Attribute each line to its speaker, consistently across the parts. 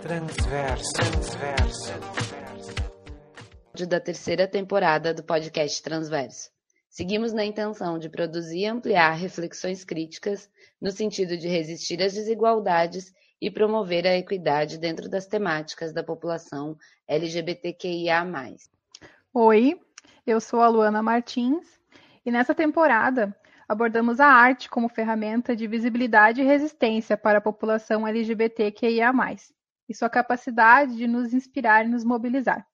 Speaker 1: Transverso, transverso.
Speaker 2: Da terceira temporada do podcast Transverso. Seguimos na intenção de produzir e ampliar reflexões críticas no sentido de resistir às desigualdades e promover a equidade dentro das temáticas da população LGBTQIA+.
Speaker 3: Oi, eu sou a Luana Martins e nessa temporada abordamos a arte como ferramenta de visibilidade e resistência para a população LGBTQIA+, e sua capacidade de nos inspirar e nos mobilizar.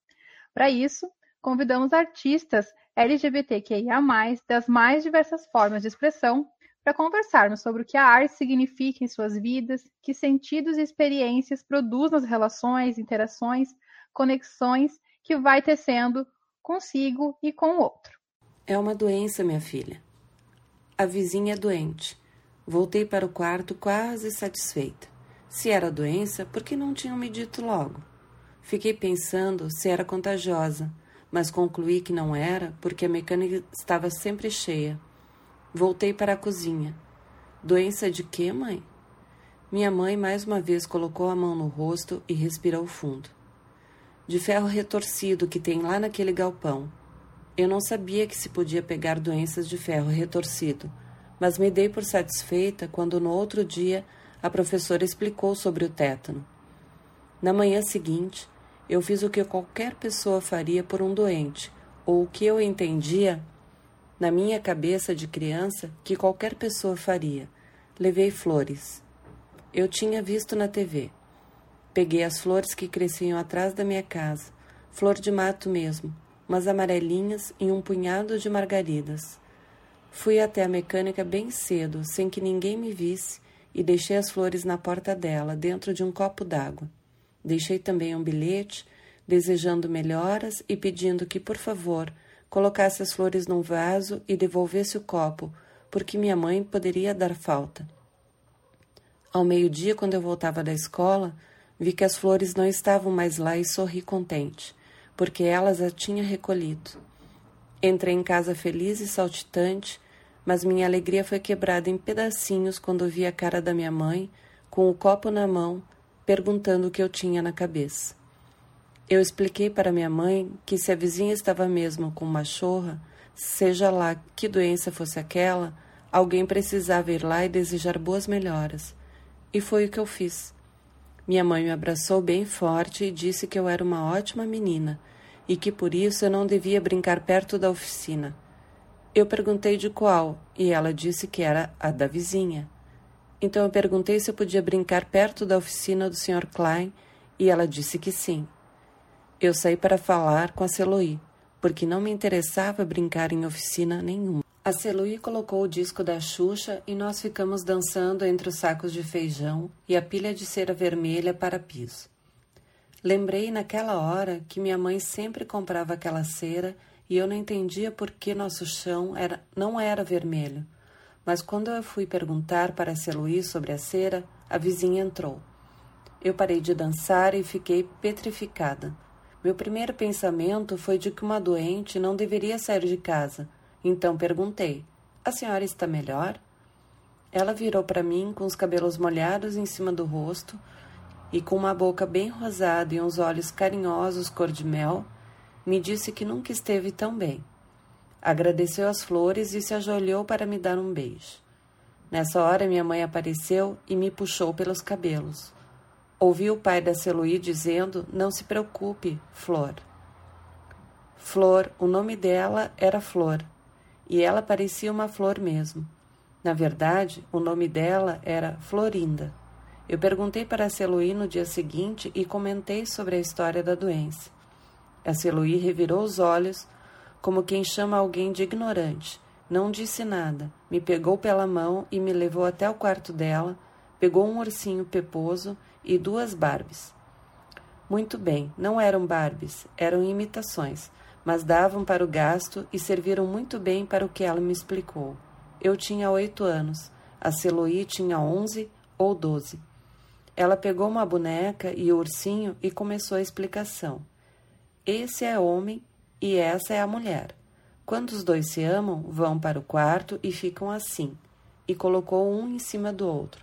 Speaker 3: Para isso, convidamos artistas LGBTQIA+, das mais diversas formas de expressão, para conversarmos sobre o que a arte significa em suas vidas, que sentidos e experiências produz nas relações, interações, conexões que vai tecendo consigo e com o outro.
Speaker 4: É uma doença, minha filha. A vizinha é doente. Voltei para o quarto quase satisfeita. Se era doença, por que não tinham me dito logo? Fiquei pensando se era contagiosa, mas concluí que não era porque a mecânica estava sempre cheia. Voltei para a cozinha. Doença de quê, mãe? Minha mãe mais uma vez colocou a mão no rosto e respirou fundo. De ferro retorcido que tem lá naquele galpão. Eu não sabia que se podia pegar doenças de ferro retorcido, mas me dei por satisfeita quando no outro dia a professora explicou sobre o tétano. Na manhã seguinte, eu fiz o que qualquer pessoa faria por um doente, ou o que eu entendia na minha cabeça de criança que qualquer pessoa faria. Levei flores. Eu tinha visto na TV. Peguei as flores que cresciam atrás da minha casa, flor de mato mesmo, umas amarelinhas e um punhado de margaridas. Fui até a mecânica bem cedo, sem que ninguém me visse, e deixei as flores na porta dela, dentro de um copo d'água. Deixei também um bilhete, desejando melhoras e pedindo que, por favor, colocasse as flores num vaso e devolvesse o copo, porque minha mãe poderia dar falta. Ao meio-dia, quando eu voltava da escola, vi que as flores não estavam mais lá e sorri contente, porque elas a tinha recolhido. Entrei em casa feliz e saltitante, mas minha alegria foi quebrada em pedacinhos quando vi a cara da minha mãe, com o copo na mão, perguntando o que eu tinha na cabeça. Eu expliquei para minha mãe que se a vizinha estava mesmo com uma chorra, seja lá que doença fosse aquela, alguém precisava ir lá e desejar boas melhoras. E foi o que eu fiz. Minha mãe me abraçou bem forte e disse que eu era uma ótima menina e que por isso eu não devia brincar perto da oficina. Eu perguntei de qual, e ela disse que era a da vizinha. Então eu perguntei se eu podia brincar perto da oficina do Sr. Klein, e ela disse que sim. Eu saí para falar com a Celoí, porque não me interessava brincar em oficina nenhuma. A Celoí colocou o disco da Xuxa e nós ficamos dançando entre os sacos de feijão e a pilha de cera vermelha para piso. Lembrei naquela hora que minha mãe sempre comprava aquela cera e eu não entendia por que nosso chão era, não era vermelho. Mas quando eu fui perguntar para a Luiz sobre a cera, a vizinha entrou. Eu parei de dançar e fiquei petrificada. Meu primeiro pensamento foi de que uma doente não deveria sair de casa. Então perguntei: A senhora está melhor? Ela virou para mim com os cabelos molhados em cima do rosto e com uma boca bem rosada e uns olhos carinhosos cor de mel me disse que nunca esteve tão bem. Agradeceu as flores e se ajoelhou para me dar um beijo. Nessa hora, minha mãe apareceu e me puxou pelos cabelos. Ouvi o pai da Celuí dizendo: Não se preocupe, Flor. Flor, o nome dela era Flor, e ela parecia uma flor mesmo. Na verdade, o nome dela era Florinda. Eu perguntei para a Celuí no dia seguinte e comentei sobre a história da doença. A Celuí revirou os olhos, como quem chama alguém de ignorante. Não disse nada. Me pegou pela mão e me levou até o quarto dela, pegou um ursinho peposo e duas Barbies. Muito bem, não eram Barbies, eram imitações, mas davam para o gasto e serviram muito bem para o que ela me explicou. Eu tinha oito anos, a Celoí tinha onze ou doze. Ela pegou uma boneca e o ursinho e começou a explicação. Esse é homem e essa é a mulher. Quando os dois se amam, vão para o quarto e ficam assim. E colocou um em cima do outro.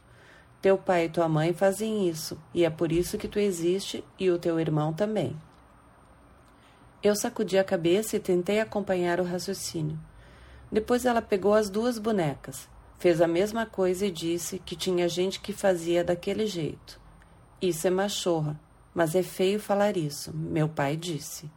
Speaker 4: Teu pai e tua mãe fazem isso, e é por isso que tu existe e o teu irmão também. Eu sacudi a cabeça e tentei acompanhar o raciocínio. Depois ela pegou as duas bonecas, fez a mesma coisa e disse que tinha gente que fazia daquele jeito. Isso é machorra, mas é feio falar isso, meu pai disse.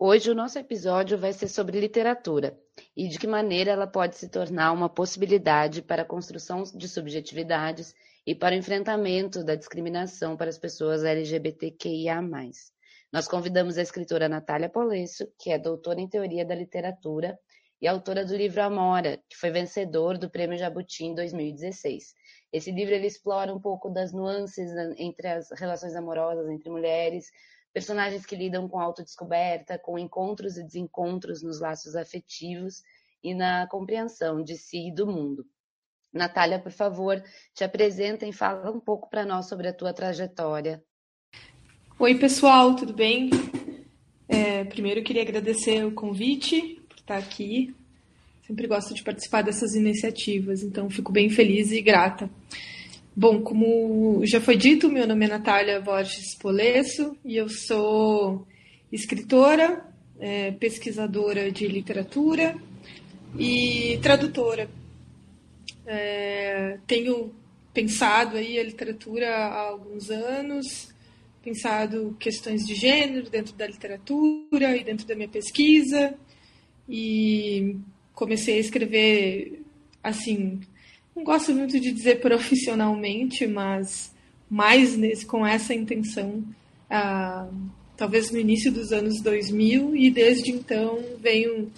Speaker 2: Hoje o nosso episódio vai ser sobre literatura e de que maneira ela pode se tornar uma possibilidade para a construção de subjetividades e para o enfrentamento da discriminação para as pessoas LGBTQIA+. Nós convidamos a escritora Natália Polesso, que é doutora em Teoria da Literatura e autora do livro Amora, que foi vencedor do Prêmio Jabuti em 2016. Esse livro ele explora um pouco das nuances entre as relações amorosas entre mulheres, personagens que lidam com autodescoberta, com encontros e desencontros nos laços afetivos e na compreensão de si e do mundo. Natália, por favor, te apresenta e fala um pouco para nós sobre a tua trajetória.
Speaker 5: Oi, pessoal, tudo bem? É, primeiro, queria agradecer o convite estar aqui. Sempre gosto de participar dessas iniciativas, então fico bem feliz e grata. Bom, como já foi dito, meu nome é Natália Borges Polesso e eu sou escritora, é, pesquisadora de literatura e tradutora. É, tenho pensado aí a literatura há alguns anos, pensado questões de gênero dentro da literatura e dentro da minha pesquisa e comecei a escrever assim não gosto muito de dizer profissionalmente, mas mais nesse, com essa intenção, ah, talvez no início dos anos 2000, e desde então venho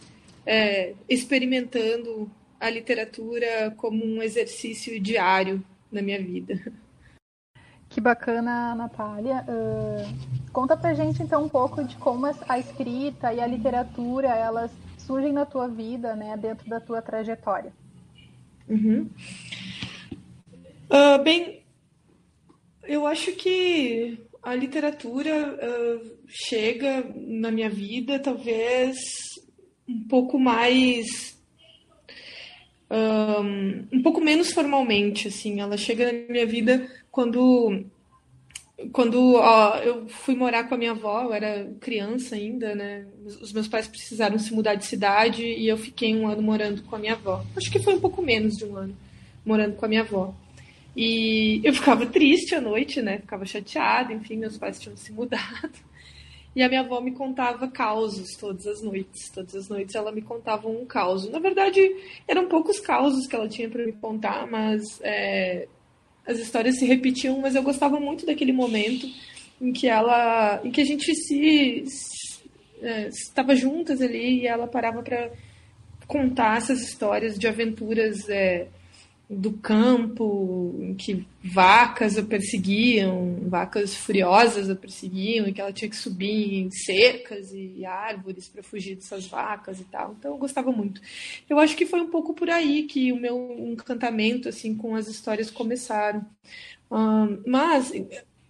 Speaker 5: é, experimentando a literatura como um exercício diário na minha vida.
Speaker 3: Que bacana, Natália. Uh, conta pra gente então um pouco de como a escrita e a literatura elas surgem na tua vida, né, dentro da tua trajetória.
Speaker 5: Uhum. Uh, bem, eu acho que a literatura uh, chega na minha vida talvez um pouco mais um, um pouco menos formalmente assim ela chega na minha vida quando quando ó, eu fui morar com a minha avó, eu era criança ainda, né? Os meus pais precisaram se mudar de cidade e eu fiquei um ano morando com a minha avó. Acho que foi um pouco menos de um ano morando com a minha avó. E eu ficava triste à noite, né? Ficava chateada, enfim, meus pais tinham se mudado. E a minha avó me contava causos todas as noites. Todas as noites ela me contava um caos. Na verdade, eram poucos causos que ela tinha para me contar, mas é, as histórias se repetiam, mas eu gostava muito daquele momento em que ela, em que a gente se, é, estava juntas ali e ela parava para contar essas histórias de aventuras é, do campo, em que vacas a perseguiam, vacas furiosas a perseguiam, e que ela tinha que subir em cercas e árvores para fugir dessas vacas e tal. Então eu gostava muito. Eu acho que foi um pouco por aí que o meu encantamento assim com as histórias começaram. Um, mas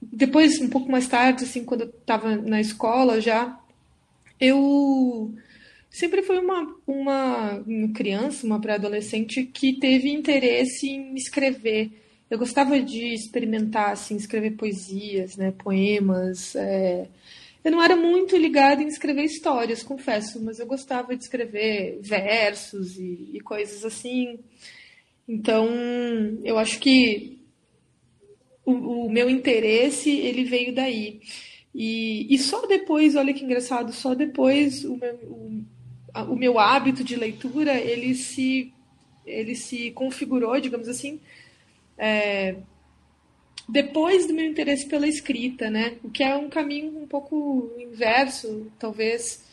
Speaker 5: depois, um pouco mais tarde, assim, quando eu estava na escola já, eu sempre uma, uma, uma criança, uma pré-adolescente que teve interesse em escrever. Eu gostava de experimentar, assim, escrever poesias, né, poemas. É... Eu não era muito ligada em escrever histórias, confesso, mas eu gostava de escrever versos e, e coisas assim. Então, eu acho que o, o, meu interesse ele veio daí. E, e só depois, olha que engraçado, só depois o meu, o, o meu hábito de leitura ele se ele se configurou, digamos assim, é, depois do meu interesse pela escrita, né? O que é um caminho um pouco inverso, talvez,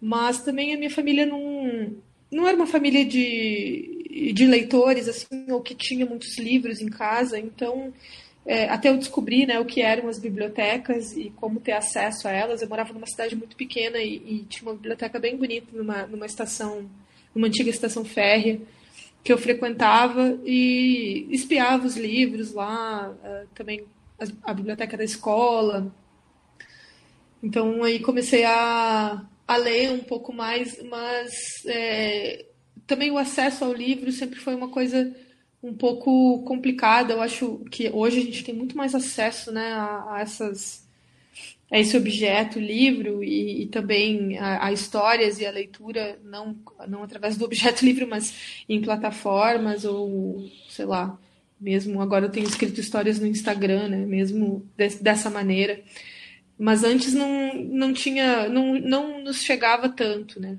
Speaker 5: mas também a minha família não não era uma família de, de leitores assim ou que tinha muitos livros em casa, então é, até eu descobrir né, o que eram as bibliotecas e como ter acesso a elas. Eu morava numa cidade muito pequena e, e, tinha uma biblioteca bem bonita numa, numa estação, numa antiga estação férrea que eu frequentava e espiava os livros lá, uh, também a, a, biblioteca da escola. Então aí comecei a, a ler um pouco mais, mas é, também o acesso ao livro sempre foi uma coisa um pouco complicada. Eu acho que hoje a gente tem muito mais acesso né, a, a essas a esse objeto, livro, e, e também a, a, histórias e a leitura, não, não através do objeto livro, mas em plataformas ou, sei lá, mesmo agora eu tenho escrito histórias no Instagram, né, mesmo de, dessa maneira. Mas antes não, não tinha, não, não nos chegava tanto, né?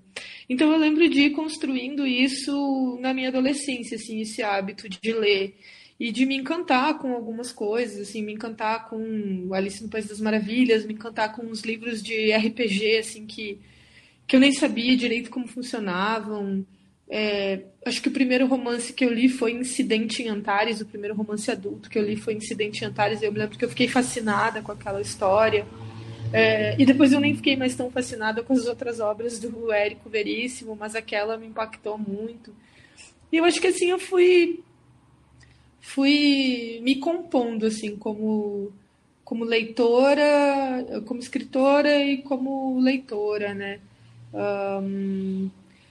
Speaker 5: Então eu lembro de ir construindo isso na minha adolescência, assim, esse hábito de ler e de me encantar com algumas coisas, assim, me encantar com Alice no País das Maravilhas, me encantar com os livros de RPG, assim, que, que eu nem sabia direito como funcionavam. É, acho que o primeiro romance que eu li foi Incidente em Antares, o primeiro romance adulto que eu li foi Incidente em Antares, e eu me lembro que eu fiquei fascinada com aquela história. É, e depois eu nem fiquei mais tão fascinada com as outras obras do Érico Veríssimo, mas aquela me impactou muito. E eu acho que assim eu fui fui me compondo assim como como leitora, como escritora e como leitora, né? Um,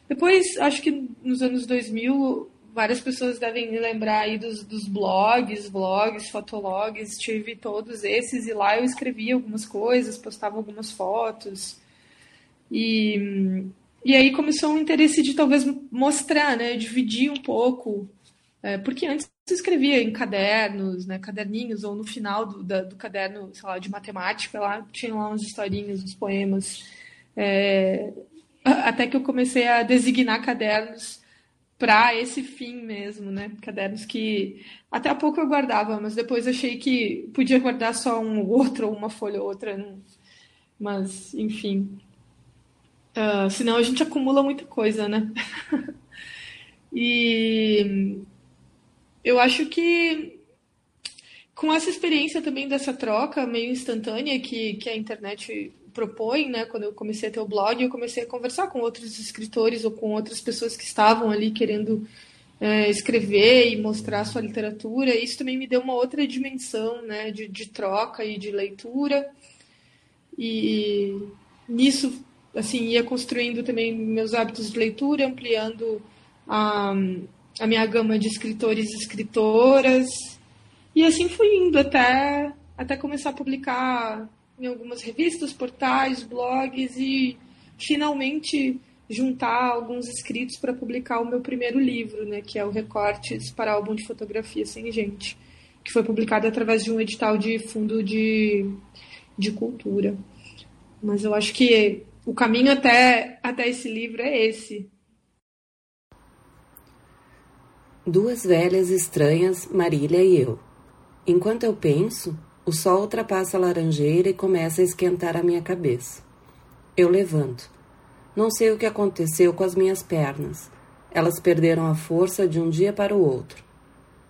Speaker 5: depois, acho que nos anos 2000, várias pessoas devem me lembrar aí dos, dos blogs, vlogs, fotologs, tive todos esses e lá eu escrevia algumas coisas, postava algumas fotos. E, e aí começou um interesse de talvez mostrar, né, dividir um pouco, é, porque antes eu escrevia em cadernos, né, caderninhos, ou no final do, da, do caderno, sei lá, de matemática, lá tinha lá umas historinhas, uns poemas. É, até que eu comecei a designar cadernos para esse fim mesmo, né? Cadernos que até há pouco eu guardava, mas depois achei que podia guardar só um outro, ou uma folha ou outra. Não... Mas, enfim. Uh, senão a gente acumula muita coisa, né? e eu acho que com essa experiência também dessa troca meio instantânea que, que a internet propõe, né? Quando eu comecei a ter o blog, eu comecei a conversar com outros escritores ou com outras pessoas que estavam ali querendo é, escrever e mostrar a sua literatura. Isso também me deu uma outra dimensão, né? De, de troca e de leitura. E nisso, assim, ia construindo também meus hábitos de leitura, ampliando a, a minha gama de escritores e escritoras. E assim fui indo até, até começar a publicar em algumas revistas, portais, blogs e finalmente juntar alguns escritos para publicar o meu primeiro livro, né, que é o Recortes para álbum de fotografia sem gente, que foi publicado através de um edital de fundo de, de cultura. Mas eu acho que o caminho até, até esse livro é esse.
Speaker 4: Duas velhas estranhas, Marília e eu. Enquanto eu penso, o sol ultrapassa a laranjeira e começa a esquentar a minha cabeça. Eu levanto. Não sei o que aconteceu com as minhas pernas. Elas perderam a força de um dia para o outro.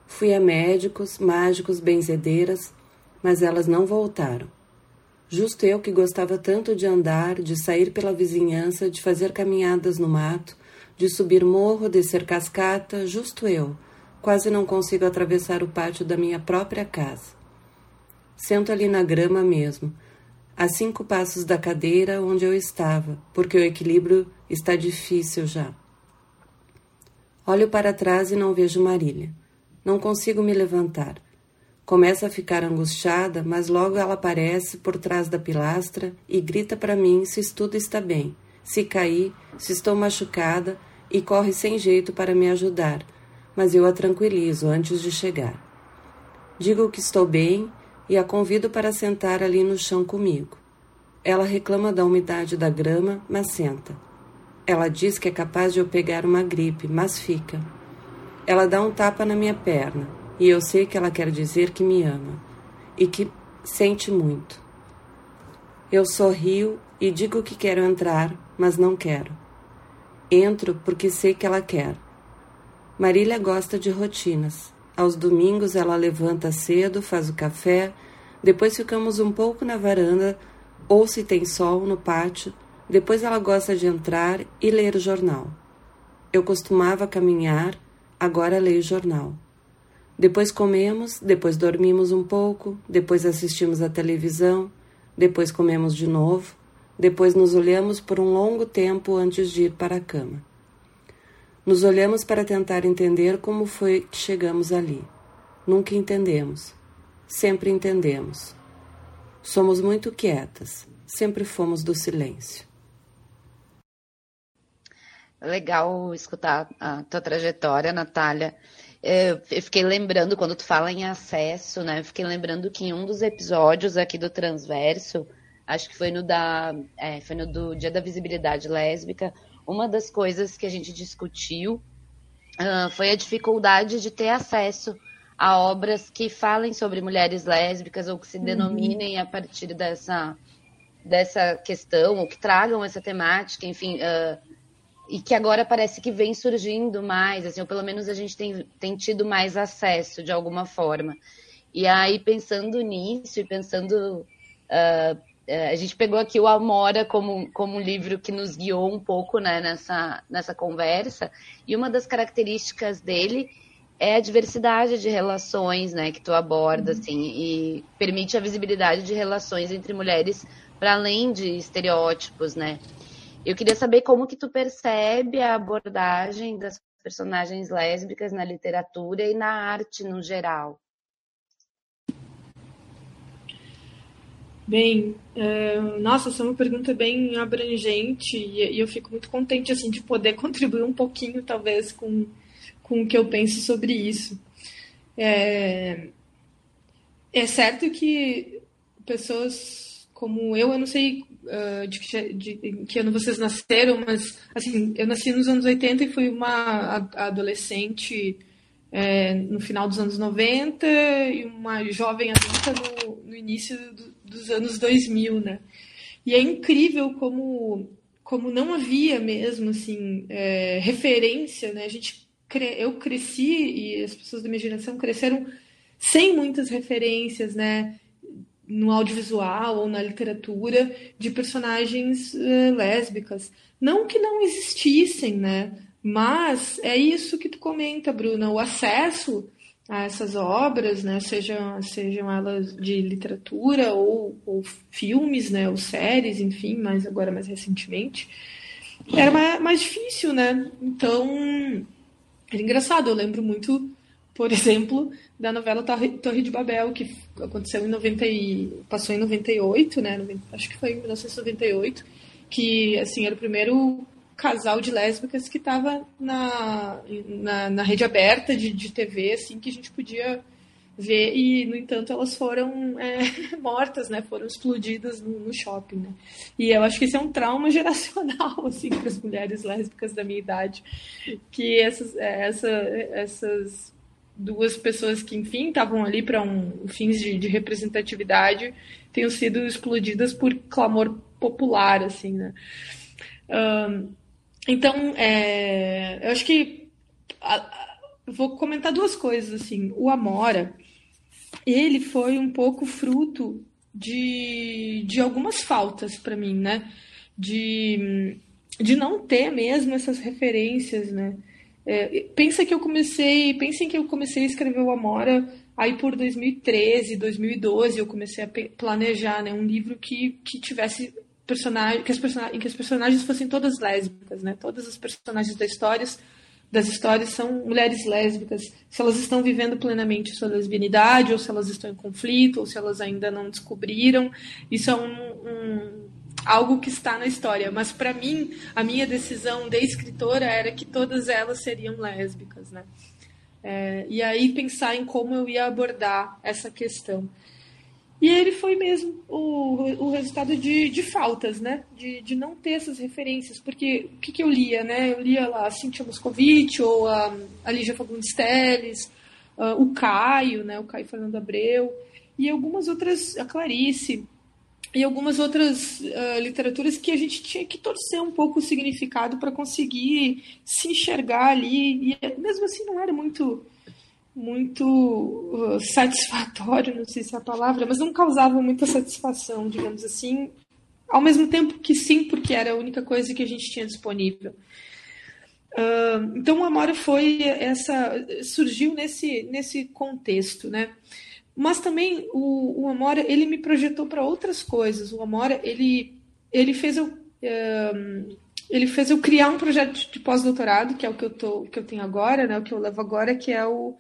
Speaker 4: Fui a médicos, mágicos, benzedeiras, mas elas não voltaram. Justo eu que gostava tanto de andar, de sair pela vizinhança, de fazer caminhadas no mato, de subir morro, descer cascata, justo eu, quase não consigo atravessar o pátio da minha própria casa. Sento ali na grama mesmo, a cinco passos da cadeira onde eu estava, porque o equilíbrio está difícil já. Olho para trás e não vejo Marília. Não consigo me levantar. Começo a ficar angustiada, mas logo ela aparece por trás da pilastra e grita para mim se tudo está bem, se caí, se estou machucada e corre sem jeito para me ajudar, mas eu a tranquilizo antes de chegar. Digo que estou bem e a convido para sentar ali no chão comigo. Ela reclama da umidade da grama, mas senta. Ela diz que é capaz de eu pegar uma gripe, mas fica. Ela dá um tapa na minha perna, e eu sei que ela quer dizer que me ama e que sente muito. Eu sorrio e digo que quero entrar, mas não quero. Entro porque sei que ela quer. Marília gosta de rotinas. Aos domingos ela levanta cedo, faz o café, depois ficamos um pouco na varanda ou se tem sol no pátio, depois ela gosta de entrar e ler o jornal. Eu costumava caminhar, agora leio jornal. Depois comemos, depois dormimos um pouco, depois assistimos à televisão, depois comemos de novo, depois nos olhamos por um longo tempo antes de ir para a cama. Nos olhamos para tentar entender como foi que chegamos ali. Nunca entendemos. Sempre entendemos. Somos muito quietas. Sempre fomos do silêncio.
Speaker 2: Legal escutar a tua trajetória, Natália. Eu fiquei lembrando, quando tu fala em acesso, né? Eu fiquei lembrando que em um dos episódios aqui do Transverso, acho que foi no da. É, foi no do Dia da Visibilidade Lésbica, uma das coisas que a gente discutiu uh, foi a dificuldade de ter acesso a obras que falem sobre mulheres lésbicas ou que se uhum. denominem a partir dessa, dessa questão, ou que tragam essa temática, enfim, uh, e que agora parece que vem surgindo mais, assim, ou pelo menos a gente tem, tem tido mais acesso de alguma forma. E aí, pensando nisso e pensando uh, a gente pegou aqui o Amora como, como um livro que nos guiou um pouco né, nessa, nessa conversa, e uma das características dele é a diversidade de relações né, que tu aborda, uhum. assim, e permite a visibilidade de relações entre mulheres para além de estereótipos, né? Eu queria saber como que tu percebe a abordagem das personagens lésbicas na literatura e na arte no geral.
Speaker 5: Bem, nossa, essa é uma pergunta bem abrangente e, e, eu fico muito contente assim de poder contribuir um pouquinho, talvez, com, com o que eu penso sobre isso. É, é certo que pessoas como eu, eu não sei uh, de, que, de, que ano vocês nasceram, mas assim, eu nasci nos anos 80 e fui uma adolescente é, no final dos anos 90 e uma jovem adulta no, no início do, dos anos 2000, né? E é incrível como, como não havia mesmo, assim, é, referência, né? A gente, eu cresci e as pessoas da minha geração cresceram sem muitas referências, né? no audiovisual ou na literatura de personagens uh, lésbicas. Não que não existissem, né? Mas é isso que tu comenta, Bruna, o acesso a essas obras, né, sejam, sejam elas de literatura ou, ou filmes, né, ou séries, enfim, mas agora mais recentemente, era mais, mais difícil, né? Então, era engraçado. Eu lembro muito, por exemplo, da novela Torre, de Babel, que aconteceu em 90 e, passou em 98, né? Acho que foi em 1998, que assim era o primeiro casal de lésbicas que estava na, na, na, rede aberta de, de TV, assim, que a gente podia ver e, no entanto, elas foram é, mortas, né? Foram explodidas no, no, shopping, né? E eu acho que isso é um trauma geracional, assim, para as mulheres lésbicas da minha idade, que essas, é, essa, essas duas pessoas que, enfim, estavam ali para um fins de, de representatividade tenham sido explodidas por clamor popular, assim, né? Um, então, é, eu acho que a, vou comentar duas coisas assim. O Amora, ele foi um pouco fruto de, de algumas faltas para mim, né? De, de não ter mesmo essas referências, né? É, pensa que eu comecei, pensem que eu comecei a escrever o Amora aí por 2013, 2012 eu comecei a planejar, né, um livro que, que tivesse personagem, que as personagens, que as personagens fossem todas lésbicas, né? Todas as personagens da história, das histórias são mulheres lésbicas. Se elas estão vivendo plenamente sua lesbianidade, ou se elas estão em conflito, ou se elas ainda não descobriram, isso é um, um algo que está na história. Mas para mim, a minha decisão de escritora era que todas elas seriam lésbicas, né? É, e aí pensar em como eu ia abordar essa questão. E ele foi mesmo resultado de, de faltas, né? De, de não ter essas referências. Porque o que, que eu lia, né? Eu lia lá a Cintia Moscovitch, ou a, a Lígia Fagundes Telles, uh, o Caio, né? O Caio Fernando Abreu, e algumas outras, a Clarice, e algumas outras uh, literaturas que a gente tinha que torcer um pouco o significado para conseguir se enxergar ali. E mesmo assim não era muito muito uh, satisfatório, não sei se é a palavra, mas não causava muita satisfação, digamos assim, ao mesmo tempo que sim, porque era a única coisa que a gente tinha disponível. Uh, então o Amora foi essa surgiu nesse nesse contexto, né? Mas também o, o Amora ele me projetou para outras coisas. O Amora ele ele fez eu uh, ele fez eu criar um projeto de pós-doutorado, que é o que eu, tô, que eu tenho agora, né, o que eu levo agora, que é o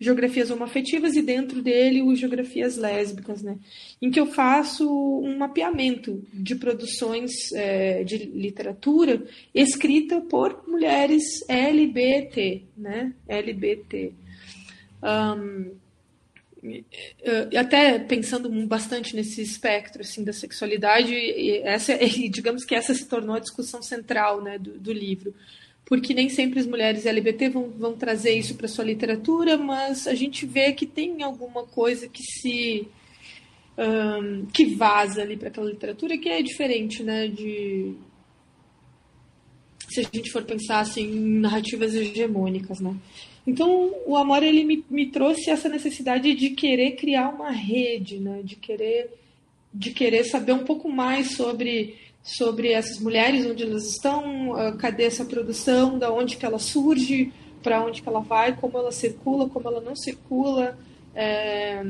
Speaker 5: Geografias Homoafetivas, e dentro dele o Geografias Lésbicas, né, em que eu faço um mapeamento de produções é, de literatura escrita por mulheres LGBT, né, LGBT. Um, até pensando bastante nesse espectro assim da sexualidade essa digamos que essa se tornou a discussão central né, do, do livro. Porque nem sempre as mulheres LGBT vão, vão trazer isso para sua literatura mas a gente vê que tem alguma coisa que se um, que vaza ali para aquela literatura que é diferente né de se a gente for pensar assim em narrativas hegemônicas né então, o amor ele me, me trouxe essa necessidade de querer criar uma rede, né? de, querer, de querer saber um pouco mais sobre, sobre essas mulheres, onde elas estão, ah, cadê essa produção, da onde que ela surge, para onde que ela vai, como ela circula, como ela não circula, é,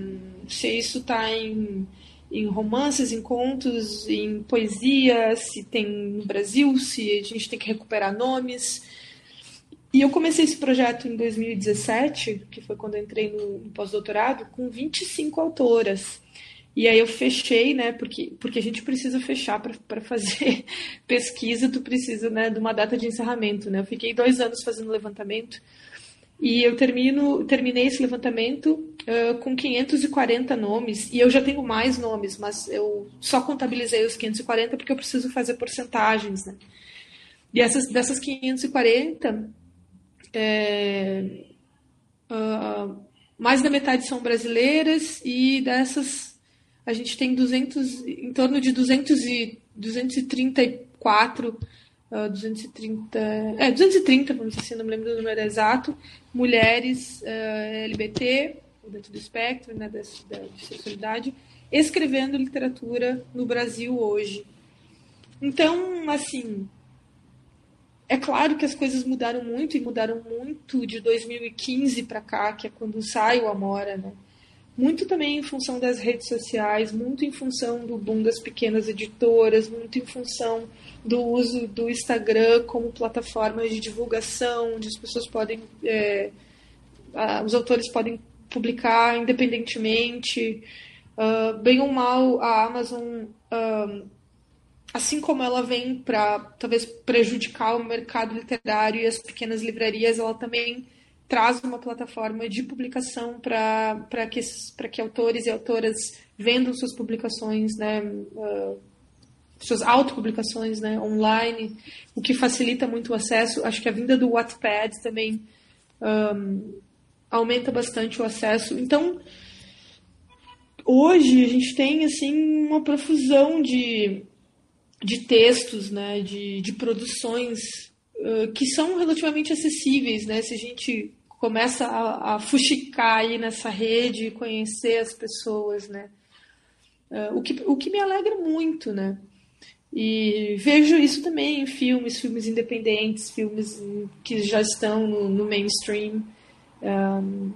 Speaker 5: se isso está em, em romances, em contos, em poesia, se tem no Brasil, se a gente tem que recuperar nomes. E eu comecei esse projeto em 2017, que foi quando eu entrei no, no pós-doutorado, com 25 autoras. E aí eu fechei, né? Porque, porque a gente precisa fechar para fazer pesquisa, tu precisa né, de uma data de encerramento. Né? Eu fiquei dois anos fazendo levantamento e eu termino, terminei esse levantamento uh, com 540 nomes, e eu já tenho mais nomes, mas eu só contabilizei os 540 porque eu preciso fazer porcentagens. Né? E essas, dessas 540, é, uh, mais da metade são brasileiras e dessas a gente tem 200, em torno de 200 e, 234, uh, 230, é, 230, vamos dizer assim, não me lembro do número exato, mulheres uh, LGBT, dentro do espectro né, da, da sexualidade, escrevendo literatura no Brasil hoje. Então, assim, é claro que as coisas mudaram muito e mudaram muito de 2015 para cá, que é quando sai o Amora, né? Muito também em função das redes sociais, muito em função do boom das pequenas editoras, muito em função do uso do Instagram como plataforma de divulgação, onde as pessoas podem, é, os autores podem publicar independentemente. Uh, bem ou mal, a Amazon uh, assim como ela vem para talvez prejudicar o mercado literário e as pequenas livrarias, ela também traz uma plataforma de publicação para que, que autores e autoras vendam suas publicações, né, uh, suas autopublicações né, online, o que facilita muito o acesso. Acho que a vinda do Wattpad também um, aumenta bastante o acesso. Então, hoje a gente tem assim uma profusão de de textos, né, de, de produções uh, que são relativamente acessíveis, né, se a gente começa a, a fuxicar aí nessa rede, conhecer as pessoas, né, uh, o, que, o que me alegra muito, né, e vejo isso também em filmes, filmes independentes, filmes que já estão no, no mainstream. Um,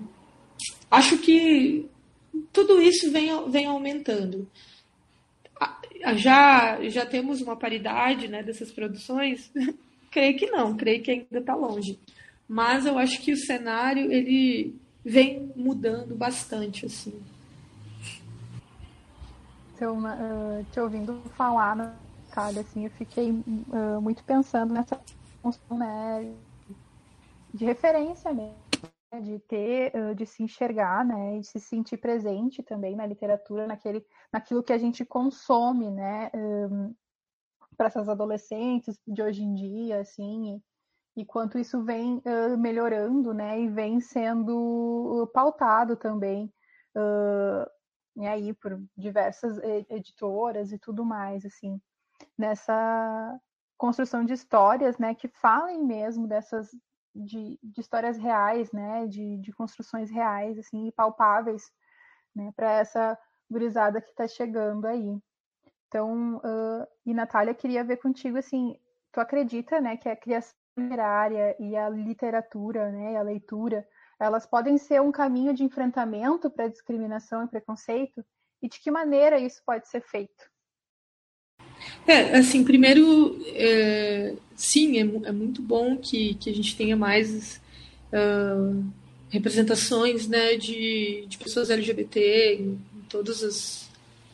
Speaker 5: acho que tudo isso vem, vem aumentando já, já temos uma paridade né, dessas produções? creio que não, creio que ainda está longe. Mas eu acho que o cenário ele vem mudando bastante. assim.
Speaker 3: Então, uh, te ouvindo falar, Natália, assim, eu fiquei uh, muito pensando nessa função né, de referência mesmo né, de ter, de se enxergar, né, de se sentir presente também na literatura, naquele, naquilo que a gente consome, né, um, para essas adolescentes de hoje em dia, assim, e, e quanto isso vem uh, melhorando, né, e vem sendo pautado também, uh, e aí por diversas editoras e tudo mais, assim, nessa construção de histórias, né, que falem mesmo dessas de, de histórias reais, né, de, de construções reais, assim, palpáveis, né, para essa gurizada que está chegando aí. Então, uh, e Natália, queria ver contigo, assim, tu acredita, né, que a criação literária e a literatura, né, e a leitura, elas podem ser um caminho de enfrentamento para discriminação e preconceito? E de que maneira isso pode ser feito?
Speaker 5: É, assim, primeiro, é, sim, é, é, muito bom que, que a gente tenha mais uh, representações né, de, de pessoas LGBT em, em todas as.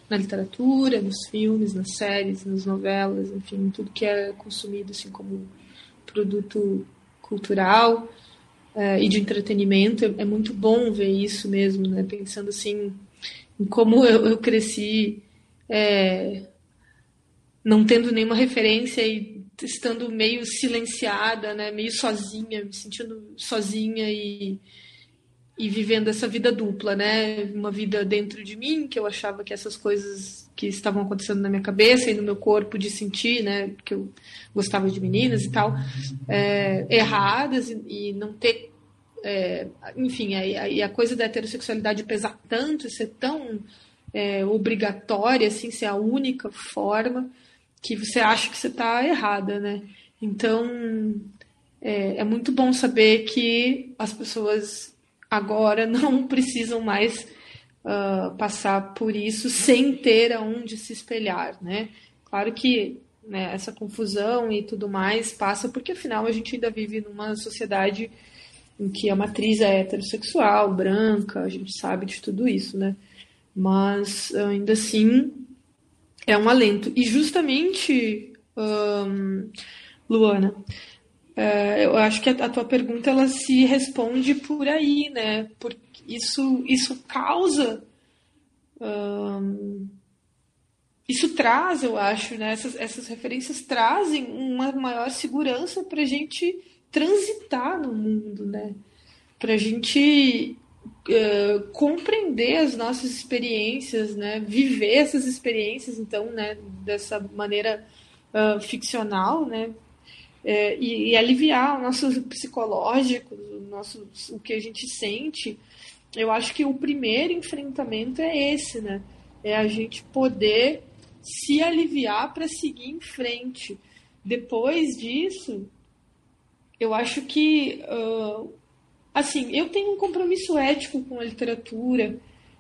Speaker 5: na literatura, nos filmes, nas séries, nas novelas, enfim, tudo que é consumido assim como produto cultural uh, e de entretenimento. É, é, muito bom ver isso mesmo, né? Pensando assim em como eu, eu cresci é, não tendo nenhuma referência e estando meio silenciada, né? Meio sozinha, me sentindo sozinha e e vivendo essa vida dupla, né? Uma vida dentro de mim, que eu achava que essas coisas que estavam acontecendo na minha cabeça e no meu corpo de sentir, né? Que eu gostava de meninas e tal, é, erradas e, e, não ter. É, enfim, aí a, a, coisa da heterossexualidade pesar tanto, ser tão é, obrigatória, assim, ser a única forma que você acha que você está errada, né? Então, é, é muito bom saber que as pessoas agora não precisam mais uh, passar por isso sem ter aonde se espelhar, né? Claro que né, essa confusão e tudo mais passa porque afinal a gente ainda vive numa sociedade em que a matriz é heterossexual, branca, a gente sabe de tudo isso, né? Mas ainda assim é um alento. E justamente, um, Luana, é, eu acho que a, a, tua pergunta ela se responde por aí, né? Porque isso, isso causa. isso traz, eu acho, né? Essas, essas referências trazem uma maior segurança para a gente transitar no mundo, né? Para a gente uh, compreender as nossas experiências, né? Viver essas experiências, então, né? Dessa maneira uh, ficcional, né? é, e, e, aliviar o nosso psicológico, o, nosso, o que a gente sente. Eu acho que o primeiro enfrentamento é esse, né? É a gente poder se aliviar para seguir em frente. Depois disso, eu acho que, uh, assim, eu tenho um compromisso ético com a literatura,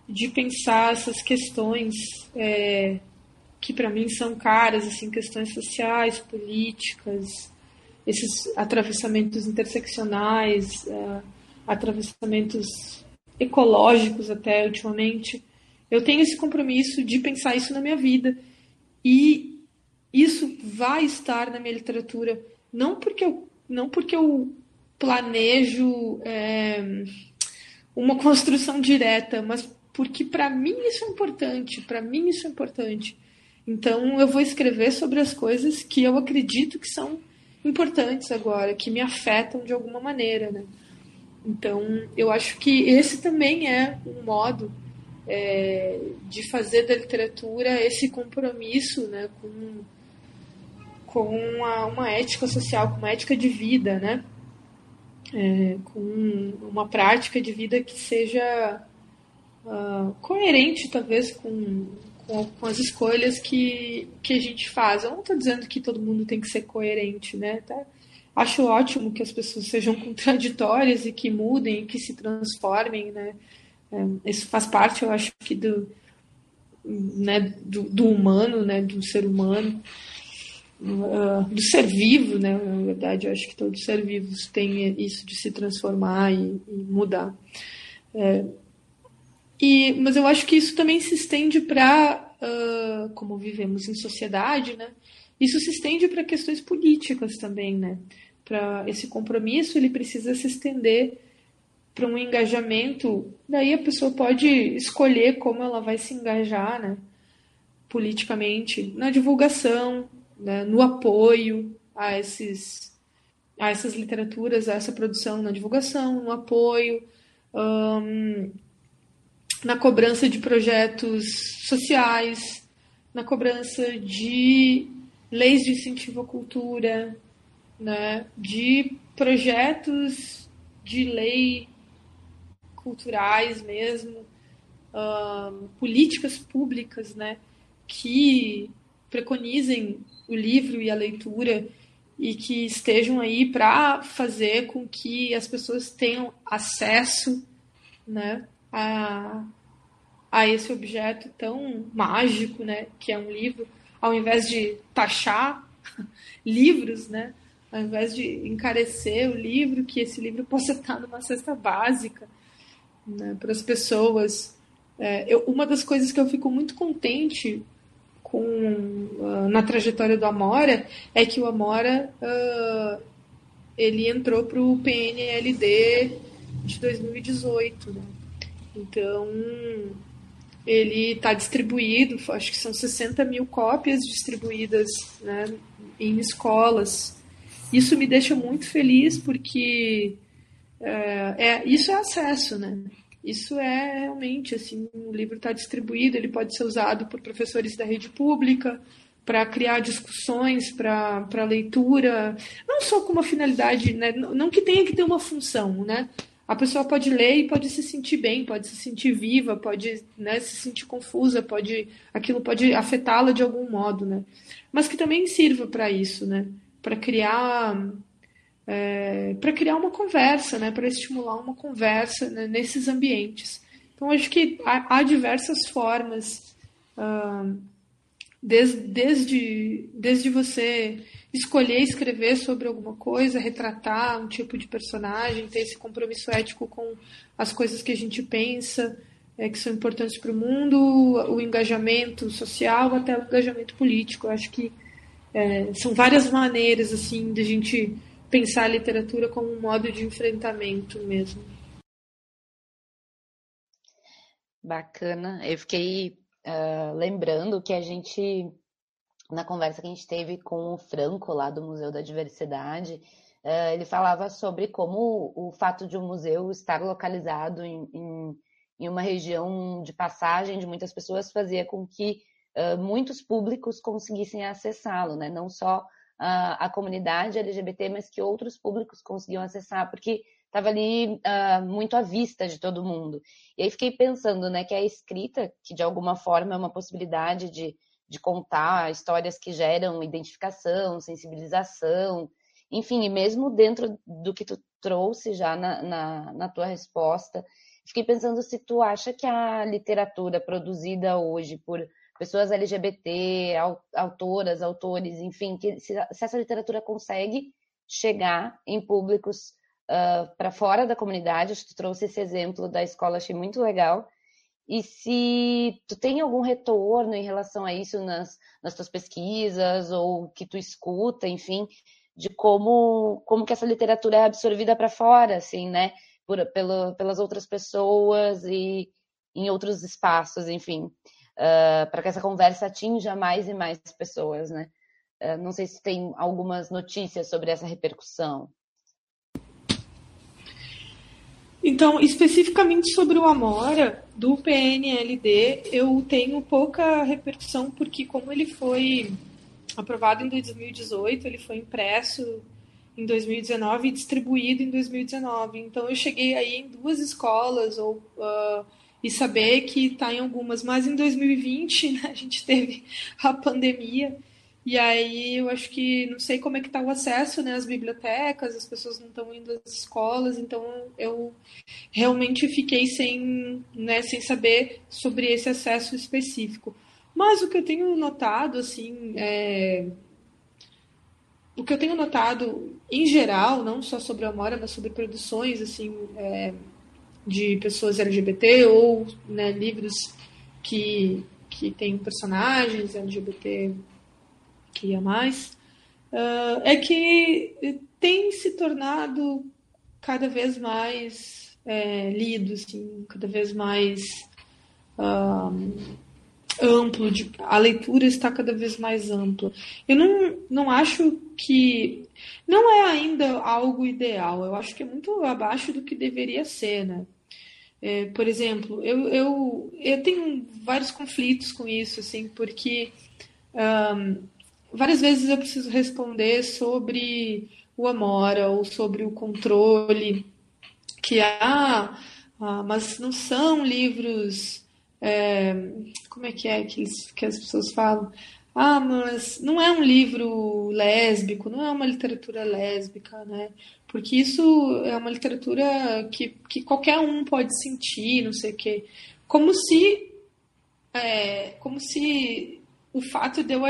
Speaker 5: de pensar essas questões é, que para mim são caras, assim, questões sociais, políticas, esses atravessamentos interseccionais, uh, atravessamentos ecológicos até ultimamente. Eu tenho esse compromisso de pensar isso na minha vida e isso vai estar na minha literatura não porque eu não porque eu planejo é, uma construção direta, mas porque para mim isso é importante, para mim isso é importante. Então eu vou escrever sobre as coisas que eu acredito que são importantes agora, que me afetam de alguma maneira, né? Então, eu acho que esse também é um modo é, de fazer da literatura esse compromisso, né, com, com uma, uma ética social, com uma ética de vida, né? É, com uma prática de vida que seja uh, coerente, talvez, com, com, com, as escolhas que, que a gente faz. Eu não estou dizendo que todo mundo tem que ser coerente, né? Tá? Acho ótimo que as pessoas sejam contraditórias e que mudem, que se transformem, né? É, isso faz parte, eu acho que do, né, do, do humano, né, do ser humano, uh, do ser vivo, né? Na verdade, eu acho que todos os seres vivos têm isso de se transformar e, e mudar. É, e, mas eu acho que isso também se estende para, uh, como vivemos em sociedade, né? Isso se estende para questões políticas também, né? Para esse compromisso, ele precisa se estender para um engajamento. Daí a pessoa pode escolher como ela vai se engajar, né? Politicamente, na divulgação, né? no apoio a esses a essas literaturas, a essa produção, na divulgação, no apoio, um, na cobrança de projetos sociais, na cobrança de leis de incentivo à cultura, né, de projetos de lei culturais mesmo, uh, políticas públicas, né, que preconizem o livro e a leitura e que estejam aí para fazer com que as pessoas tenham acesso, né, a, a esse objeto tão mágico, né, que é um livro, ao invés de taxar livros, né? Ao invés de encarecer o livro, que esse livro possa estar numa cesta básica né, para as pessoas. É, eu, uma das coisas que eu fico muito contente com uh, na trajetória do Amora é que o Amora uh, ele entrou para o PNLD de 2018. Né? Então, ele está distribuído, acho que são 60 mil cópias distribuídas né, em escolas. Isso me deixa muito feliz porque é, é, isso é acesso, né? Isso é realmente assim, o livro está distribuído, ele pode ser usado por professores da rede pública para criar discussões, para leitura, não só com uma finalidade, né? não que tenha que ter uma função, né? A pessoa pode ler e pode se sentir bem, pode se sentir viva, pode né, se sentir confusa, pode aquilo pode afetá-la de algum modo, né? Mas que também sirva para isso, né? Para criar é, para criar uma conversa, né, para estimular uma conversa né, nesses ambientes. Então, acho que há, há diversas formas, uh, desde, desde, desde você escolher escrever sobre alguma coisa, retratar um tipo de personagem, ter esse compromisso ético com as coisas que a gente pensa, é, que são importantes para o mundo, o engajamento social até o engajamento político. Eu acho que é, são várias maneiras assim de a gente pensar a literatura como um modo de enfrentamento mesmo.
Speaker 2: Bacana. Eu fiquei uh, lembrando que a gente, na conversa que a gente teve com o Franco, lá do Museu da Diversidade, uh, ele falava sobre como o, fato de um museu estar localizado em, em, em, uma região de passagem de muitas pessoas fazia com que uh, muitos públicos conseguissem acessá-lo, né? Não só a, a comunidade LGBT, mas que outros públicos conseguiam acessar, porque estava ali uh, muito à vista de todo mundo. E aí fiquei pensando, né, que a escrita, que de alguma forma é uma possibilidade de, de contar histórias que geram identificação, sensibilização, enfim, e mesmo dentro do que tu trouxe já na, na, na tua resposta, fiquei pensando se tu acha que a literatura produzida hoje por pessoas LGBT, autoras, autores, enfim, que se, se essa literatura consegue chegar em públicos uh, para fora da comunidade, tu trouxe esse exemplo da escola, achei muito legal. E se tu tem algum retorno em relação a isso nas, nas tuas pesquisas, ou que tu escuta, enfim, de como, como que essa literatura é absorvida para fora, assim, né? Por, pelo, pelas outras pessoas e em outros espaços, enfim uh, ah, para que essa conversa atinja mais e mais pessoas, né? Uh, não sei se tem algumas notícias sobre essa repercussão.
Speaker 5: Então, especificamente sobre o Amora, do PNLD, eu tenho pouca repercussão, porque como ele foi aprovado em 2018, ele foi impresso em 2019 e distribuído em 2019. Então, eu cheguei aí em duas escolas, ou uh, e saber que está em algumas. Mas em 2020 né, a gente teve a pandemia e aí eu acho que não sei como é que está o acesso né, às bibliotecas, as pessoas não estão indo às escolas, então eu realmente fiquei sem, né, sem saber sobre esse acesso específico. Mas o que eu tenho notado, assim, é... o que eu tenho notado em geral, não só sobre a Amora, mas sobre produções, assim, é de pessoas LGBT ou né, livros que, que têm personagens LGBT que ia mais, uh, é que tem se tornado cada vez mais é, lido, assim, cada vez mais uh, amplo, de, a leitura está cada vez mais ampla. Eu não, não acho que. Não é ainda algo ideal, eu acho que é muito abaixo do que deveria ser, né? É, por exemplo, eu, eu, eu tenho vários conflitos com isso, assim, porque um, várias vezes eu preciso responder sobre o Amora ou sobre o controle, que há, ah, mas não são livros. É, como é que é que, eles, que as pessoas falam? Ah, mas não é um livro lésbico, não é uma literatura lésbica, né? Porque isso é uma literatura que, que qualquer um pode sentir, não sei o quê. Como se, é, como se o fato de eu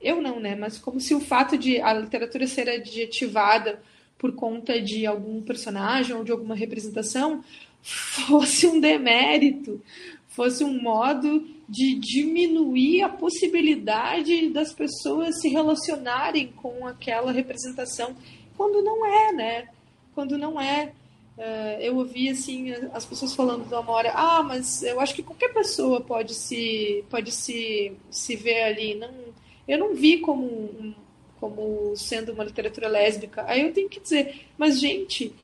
Speaker 5: eu não, né? Mas como se o fato de a literatura ser adjetivada por conta de algum personagem ou de alguma representação fosse um demérito, fosse um modo de diminuir a possibilidade das pessoas se relacionarem com aquela representação, quando não é, né? Quando não é. Uh, eu ouvi assim as pessoas falando de uma hora, ah, mas eu acho que qualquer pessoa pode se pode se, se ver ali. Não, eu não vi como como sendo uma literatura lésbica. Aí eu tenho que dizer, mas gente,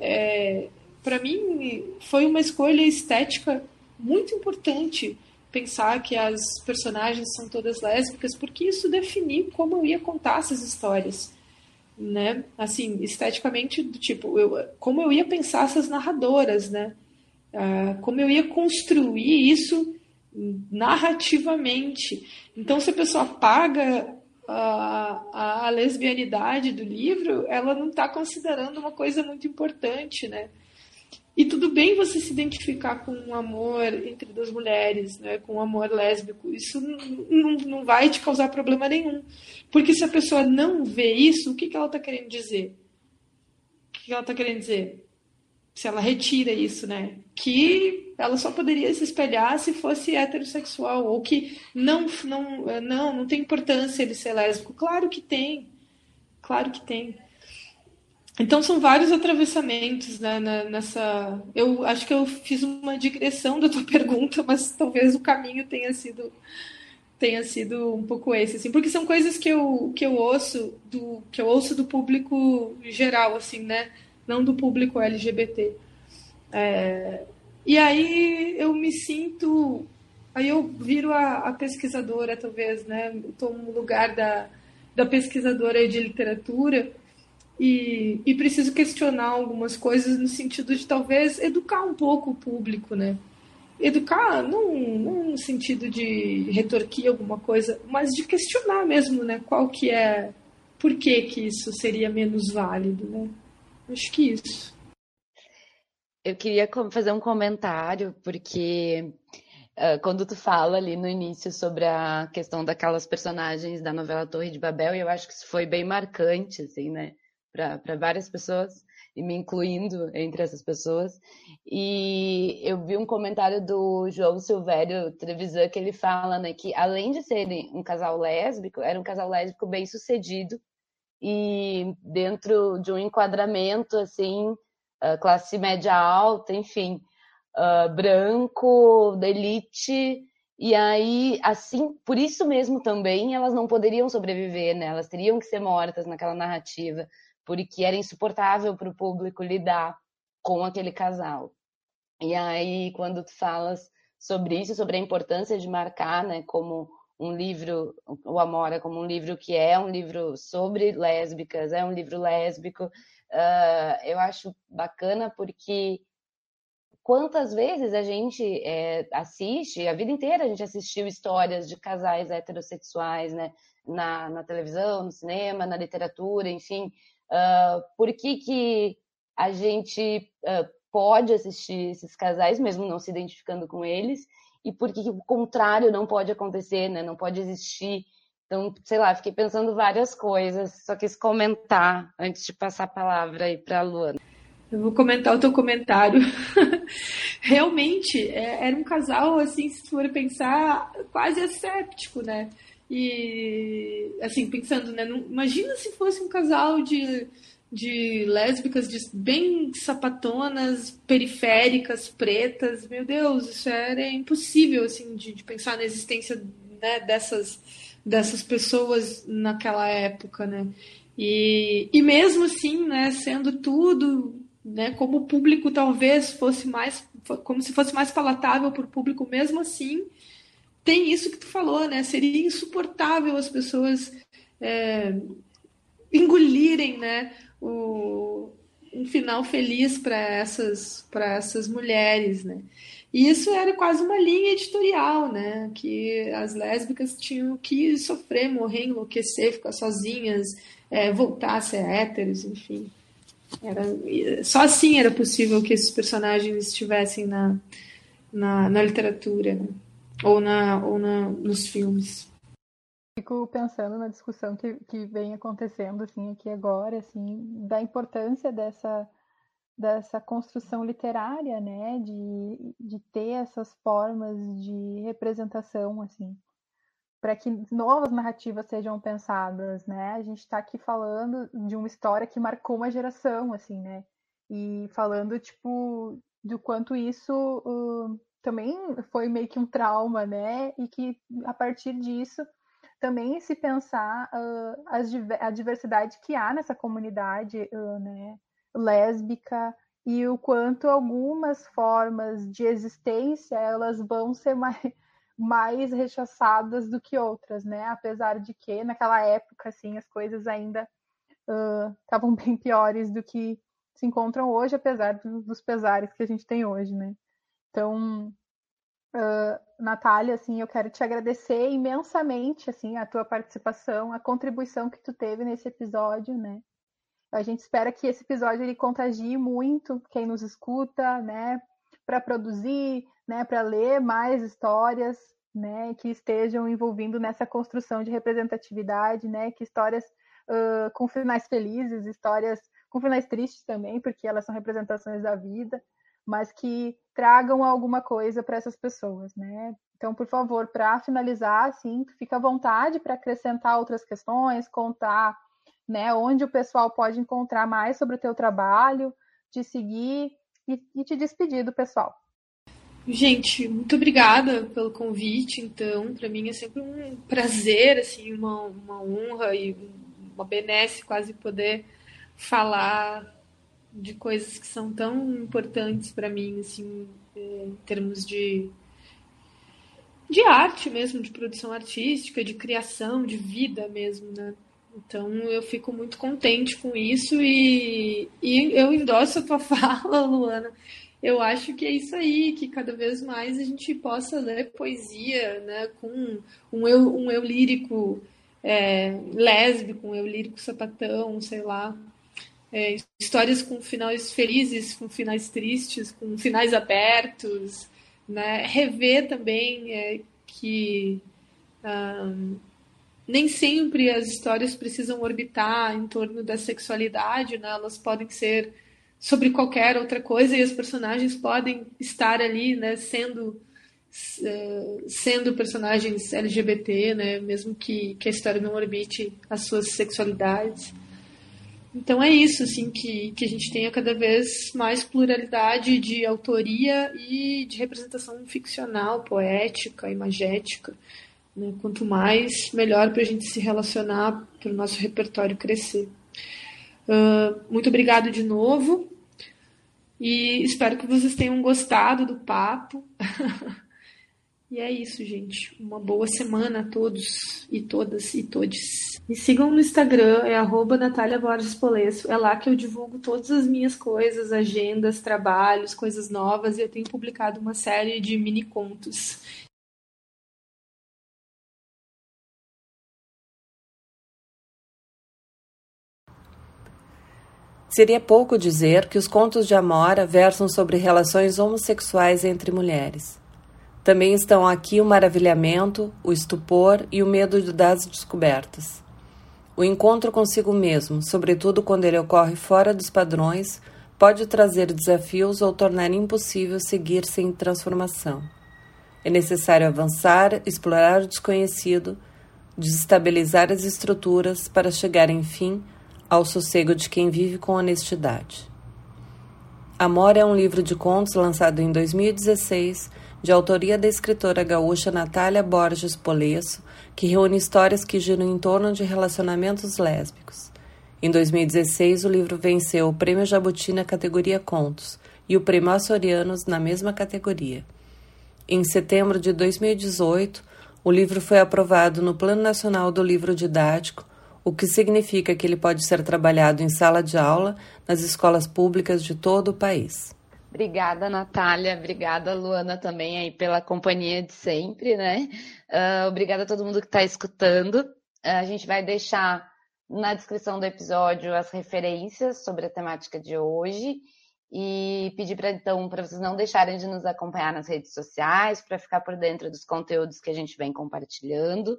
Speaker 5: é, para mim foi uma escolha estética muito importante pensar que as personagens são todas lésbicas, porque isso definiu como eu ia contar essas histórias, né? Assim, esteticamente, do tipo, eu, como eu ia pensar essas narradoras, né? Uh, como eu ia construir isso narrativamente. Então, se a pessoa apaga a, a, a lesbianidade do livro, ela não está considerando uma coisa muito importante, né? E tudo bem você se identificar com um amor entre duas mulheres, né, com um amor lésbico. Isso não, não vai te causar problema nenhum. Porque se a pessoa não vê isso, o que, que ela está querendo dizer? O que, que ela está querendo dizer? Se ela retira isso, né? Que ela só poderia se espelhar se fosse heterossexual. Ou que não, não, não, não tem importância ele ser lésbico. Claro que tem. Claro que tem. Então são vários atravessamentos né, nessa. Eu acho que eu fiz uma digressão da tua pergunta, mas talvez o caminho tenha sido tenha sido um pouco esse, assim, porque são coisas que eu que eu ouço do que eu ouço do público geral, assim, né, não do público LGBT. É, e aí eu me sinto, aí eu viro a, a pesquisadora, talvez, né, tomo lugar da da pesquisadora de literatura e, e preciso questionar algumas coisas no sentido de talvez educar um pouco o público, né? Educar não, no sentido de retorquir alguma coisa, mas de questionar mesmo, né? Qual que é, por que que isso seria menos válido, né? Acho que isso.
Speaker 2: Eu queria fazer um comentário, porque uh, quando tu fala ali no início sobre a questão daquelas personagens da novela Torre de Babel, eu acho que isso foi bem marcante, assim, né? Para várias pessoas, e me incluindo entre essas pessoas. E eu vi um comentário do João Silvério Trevisan que ele fala né, que, além de serem um casal lésbico, era um casal lésbico bem sucedido e dentro de um enquadramento assim, classe média alta, enfim, branco, da elite. E aí, assim, por isso mesmo também elas não poderiam sobreviver, né? Elas teriam que ser mortas naquela narrativa porque era insuportável para o público lidar com aquele casal. E aí, quando tu falas sobre isso, sobre a importância de marcar, né, como um livro, o Amora, como um livro que é um livro sobre lésbicas, é um livro lésbico, uh, eu acho bacana porque quantas vezes a gente é, assiste, a vida inteira a gente assistiu histórias de casais heterossexuais, né, na, na televisão, no cinema, na literatura, enfim, Uh, por que, que a gente uh, pode assistir esses casais, mesmo não se identificando com eles, e por que, que o contrário não pode acontecer, né? não pode existir. Então, sei lá, fiquei pensando várias coisas, só quis comentar antes de passar a palavra aí para a Luana.
Speaker 5: Eu vou comentar o teu comentário. Realmente, é, era um casal, assim, se for pensar, quase asséptico, né? E, assim, pensando, né? Imagina se fosse um casal de, de lésbicas de, bem sapatonas, periféricas, pretas. Meu Deus, isso era impossível, assim, de, de pensar na existência né, dessas, dessas pessoas naquela época, né? E, e mesmo assim, né, sendo tudo, né, como o público talvez fosse mais, como se fosse mais palatável para o público, mesmo assim, tem isso que tu falou, né? Seria insuportável as pessoas é, engolirem, né? O, um final feliz para essas para essas mulheres, né? E isso era quase uma linha editorial, né? Que as lésbicas tinham que sofrer, morrer, enlouquecer, ficar sozinhas, é, voltar a ser héteros, enfim. Era, só assim era possível que esses personagens estivessem na, na, na literatura, né? Ou, na, ou na, nos filmes.
Speaker 3: Fico pensando na discussão que, que vem acontecendo assim aqui agora, assim, da importância dessa dessa construção literária, né, de, de ter essas formas de representação, assim, para que novas narrativas sejam pensadas, né? A gente está aqui falando de uma história que marcou uma geração, assim, né? E falando, tipo, do quanto isso uh, também foi meio que um trauma, né? E que a partir disso também se pensar uh, as, a diversidade que há nessa comunidade, uh, né? Lésbica e o quanto algumas formas de existência elas vão ser mais, mais rechaçadas do que outras, né? Apesar de que naquela época assim as coisas ainda estavam uh, bem piores do que se encontram hoje, apesar dos pesares que a gente tem hoje, né? Então, uh, Natália, assim, eu quero te agradecer imensamente, assim, a tua participação, a contribuição que tu teve nesse episódio, né? A gente espera que esse episódio ele contagie muito quem nos escuta, né? Para produzir, né? Para ler mais histórias, né? Que estejam envolvendo nessa construção de representatividade, né? Que histórias uh, com finais felizes, histórias com finais tristes também, porque elas são representações da vida, mas que tragam alguma coisa para essas pessoas, né? Então, por favor, para finalizar, assim, fica à vontade para acrescentar outras questões, contar, né, onde o pessoal pode encontrar mais sobre o teu trabalho, te seguir e, e te despedir do pessoal.
Speaker 5: Gente, muito obrigada pelo convite. Então, para mim é sempre um prazer, assim, uma, uma honra e uma benesse quase poder falar de coisas que são tão importantes para mim, assim, é, em termos de de arte mesmo, de produção artística, de criação, de vida mesmo, né? Então eu fico muito contente com isso e, e eu endosso a tua fala, Luana. Eu acho que é isso aí, que cada vez mais a gente possa ler poesia, né, com um eu, um eu lírico é, lésbico, um eu lírico sapatão, sei lá, é, histórias com finais felizes, com finais tristes, com finais abertos, né? Rever também é, que um, nem sempre as histórias precisam orbitar em torno da sexualidade, né? Elas podem ser sobre qualquer outra coisa e os personagens podem estar ali, né? Sendo é, sendo personagens LGBT, né? Mesmo que, que a história não orbite as suas sexualidades. Então é isso, assim, que, que a gente tenha cada vez mais pluralidade de autoria e de representação ficcional, poética, imagética. Né? Quanto mais, melhor para a gente se relacionar, para o nosso repertório crescer. Uh, muito obrigado de novo e espero que vocês tenham gostado do papo. E é isso, gente. Uma boa semana a todos e todas e todes. Me sigam no Instagram, é arroba Natália Borges Polesso. É lá que eu divulgo todas as minhas coisas, agendas, trabalhos, coisas novas. E eu tenho publicado uma série de mini contos.
Speaker 4: Seria pouco dizer que os contos de Amora versam sobre relações homossexuais entre mulheres. Também estão aqui o maravilhamento, o estupor e o medo das descobertas. O encontro consigo mesmo, sobretudo quando ele ocorre fora dos padrões, pode trazer desafios ou tornar impossível seguir sem transformação. É necessário avançar, explorar o desconhecido, desestabilizar as estruturas para chegar, enfim, ao sossego de quem vive com honestidade. Amor é um livro de contos lançado em 2016 de autoria da escritora gaúcha Natália Borges Polesso, que reúne histórias que giram em torno de relacionamentos lésbicos. Em 2016, o livro venceu o Prêmio Jabuti na categoria Contos e o Prêmio Açorianos na mesma categoria. Em setembro de 2018, o livro foi aprovado no Plano Nacional do Livro Didático, o que significa que ele pode ser trabalhado em sala de aula nas escolas públicas de todo o país.
Speaker 2: Obrigada, Natália. Obrigada, Luana, também aí pela companhia de sempre, né? Uh, obrigada a todo mundo que está escutando. Uh, a gente vai deixar na descrição do episódio as referências sobre a temática de hoje e pedir para então para vocês não deixarem de nos acompanhar nas redes sociais para ficar por dentro dos conteúdos que a gente vem compartilhando.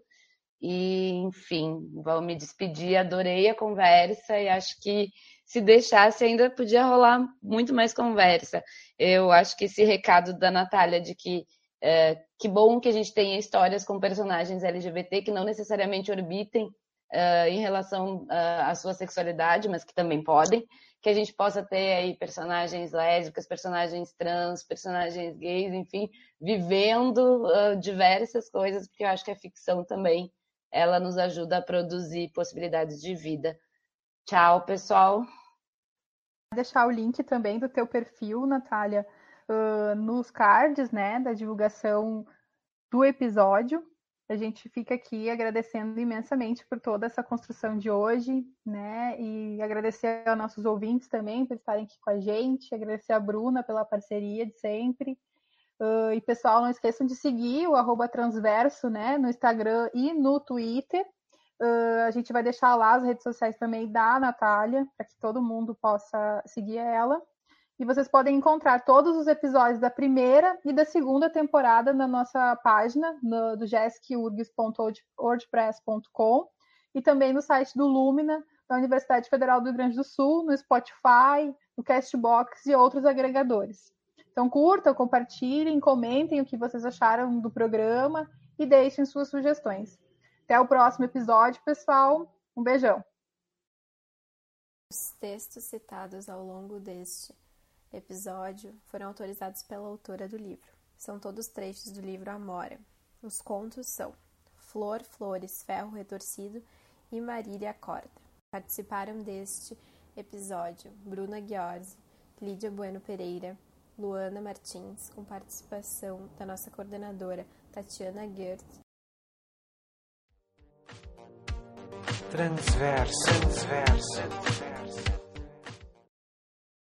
Speaker 2: E, enfim, vou me despedir. Adorei a conversa e acho que se deixasse ainda podia rolar muito mais conversa. Eu acho que esse recado da Natália de que é, que bom que a gente tenha histórias com personagens LGBT que não necessariamente orbitem uh, em relação uh, à sua sexualidade, mas que também podem, que a gente possa ter aí personagens lésbicas, personagens trans, personagens gays, enfim, vivendo uh, diversas coisas, porque eu acho que a ficção também ela nos ajuda a produzir possibilidades de vida. Tchau, pessoal.
Speaker 3: Deixar o link também do teu perfil, Natália, nos cards, né, da divulgação do episódio. A gente fica aqui agradecendo imensamente por toda essa construção de hoje, né? E agradecer aos nossos ouvintes também por estarem aqui com a gente, agradecer a Bruna pela parceria de sempre. Uh, e pessoal, não esqueçam de seguir o arroba transverso, né? No Instagram e no Twitter. Uh, a gente vai deixar lá as redes sociais também da Natália, para que todo mundo possa seguir ela. E vocês podem encontrar todos os episódios da primeira e da segunda temporada na nossa página no, do jessicurgs.wordpress.com e também no site do Lumina, da Universidade Federal do Rio Grande do Sul, no Spotify, no Castbox e outros agregadores. Então curtam, compartilhem, comentem o que vocês acharam do programa e deixem suas sugestões. Até o próximo episódio, pessoal. Um beijão.
Speaker 6: Os textos citados ao longo deste episódio foram autorizados pela autora do livro. São todos trechos do livro Amora. Os contos são Flor, Flores, Ferro Retorcido e Marília Corda. Participaram deste episódio Bruna Ghiorzi, Lídia Bueno Pereira, Luana Martins, com participação da nossa coordenadora Tatiana Gert.
Speaker 1: Transverso, transverso.